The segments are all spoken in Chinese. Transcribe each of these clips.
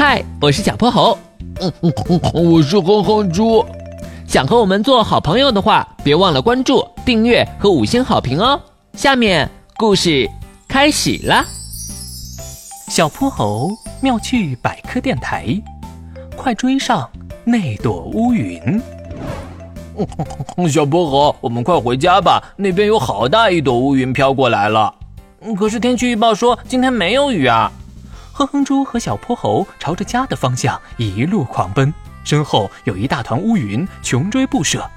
嗨，我是小泼猴。嗯嗯嗯，我是哼哼猪。想和我们做好朋友的话，别忘了关注、订阅和五星好评哦。下面故事开始了。小泼猴妙趣百科电台，快追上那朵乌云！小泼猴，我们快回家吧，那边有好大一朵乌云飘过来了。可是天气预报说今天没有雨啊！哼哼猪和小泼猴朝着家的方向一路狂奔，身后有一大团乌云穷追不舍，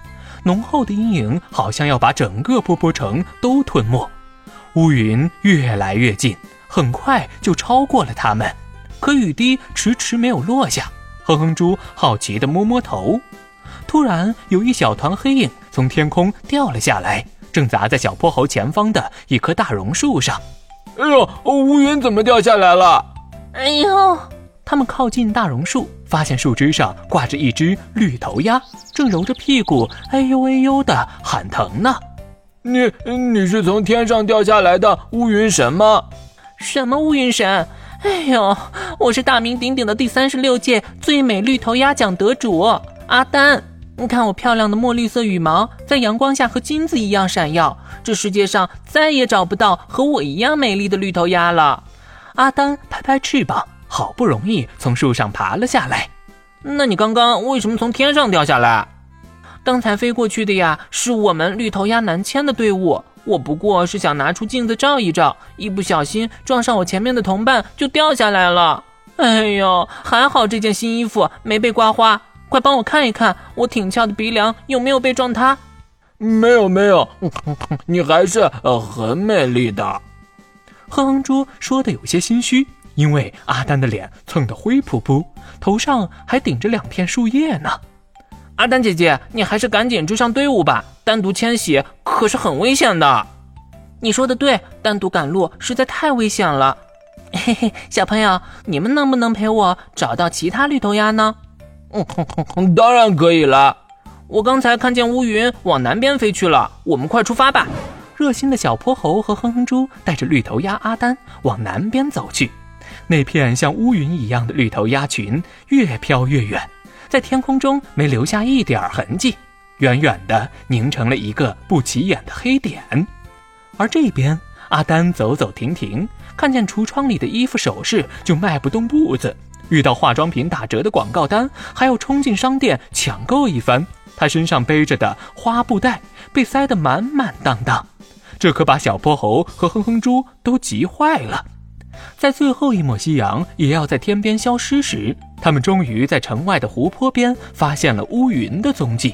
浓厚的阴影好像要把整个波波城都吞没。乌云越来越近，很快就超过了他们，可雨滴迟迟没有落下。哼哼猪好奇地摸摸头，突然有一小团黑影从天空掉了下来。正砸在小泼猴前方的一棵大榕树上。哎呦，乌云怎么掉下来了？哎呦！他们靠近大榕树，发现树枝上挂着一只绿头鸭，正揉着屁股，哎呦哎呦的喊疼呢。你你是从天上掉下来的乌云神吗？什么乌云神？哎呦，我是大名鼎鼎的第三十六届最美绿头鸭奖得主阿丹。你看我漂亮的墨绿色羽毛，在阳光下和金子一样闪耀。这世界上再也找不到和我一样美丽的绿头鸭了。阿丹拍拍翅膀，好不容易从树上爬了下来。那你刚刚为什么从天上掉下来？刚才飞过去的呀，是我们绿头鸭南迁的队伍。我不过是想拿出镜子照一照，一不小心撞上我前面的同伴，就掉下来了。哎呦，还好这件新衣服没被刮花。快帮我看一看，我挺翘的鼻梁有没有被撞塌？没有没有，你还是很美丽的。哼哼猪说的有些心虚，因为阿丹的脸蹭得灰扑扑，头上还顶着两片树叶呢。阿丹姐姐，你还是赶紧追上队伍吧，单独迁徙可是很危险的。你说的对，单独赶路实在太危险了。嘿嘿，小朋友，你们能不能陪我找到其他绿头鸭呢？嗯，当然可以了。我刚才看见乌云往南边飞去了，我们快出发吧！热心的小泼猴和哼哼猪带着绿头鸭阿丹往南边走去。那片像乌云一样的绿头鸭群越飘越远，在天空中没留下一点痕迹，远远的凝成了一个不起眼的黑点。而这边，阿丹走走停停，看见橱窗里的衣服首饰，就迈不动步子。遇到化妆品打折的广告单，还要冲进商店抢购一番。他身上背着的花布袋被塞得满满当当，这可把小泼猴和哼哼猪都急坏了。在最后一抹夕阳也要在天边消失时，他们终于在城外的湖泊边发现了乌云的踪迹。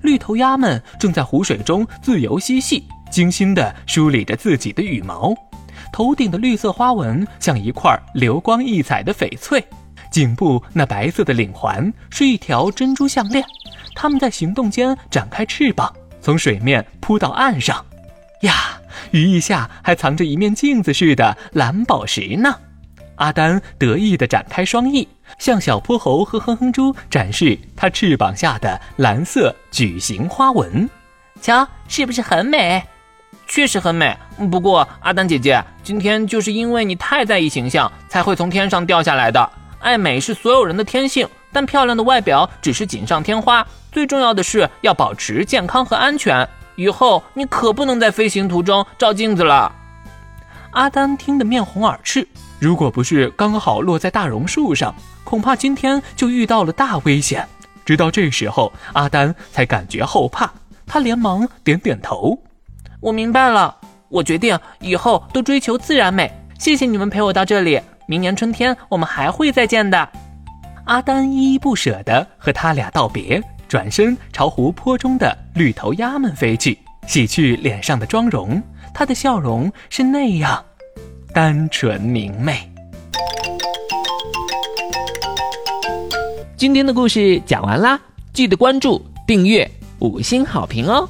绿头鸭们正在湖水中自由嬉戏，精心地梳理着自己的羽毛，头顶的绿色花纹像一块流光溢彩的翡翠。颈部那白色的领环是一条珍珠项链，它们在行动间展开翅膀，从水面扑到岸上。呀，羽翼下还藏着一面镜子似的蓝宝石呢。阿丹得意地展开双翼，向小泼猴和哼哼猪展示它翅膀下的蓝色矩形花纹。瞧，是不是很美？确实很美。不过，阿丹姐姐，今天就是因为你太在意形象，才会从天上掉下来的。爱美是所有人的天性，但漂亮的外表只是锦上添花。最重要的是要保持健康和安全。以后你可不能在飞行途中照镜子了。阿丹听得面红耳赤，如果不是刚好落在大榕树上，恐怕今天就遇到了大危险。直到这时候，阿丹才感觉后怕，他连忙点点头：“我明白了，我决定以后都追求自然美。谢谢你们陪我到这里。”明年春天我们还会再见的，阿丹依依不舍地和他俩道别，转身朝湖泊中的绿头鸭们飞去，洗去脸上的妆容。她的笑容是那样单纯明媚。今天的故事讲完啦，记得关注、订阅、五星好评哦。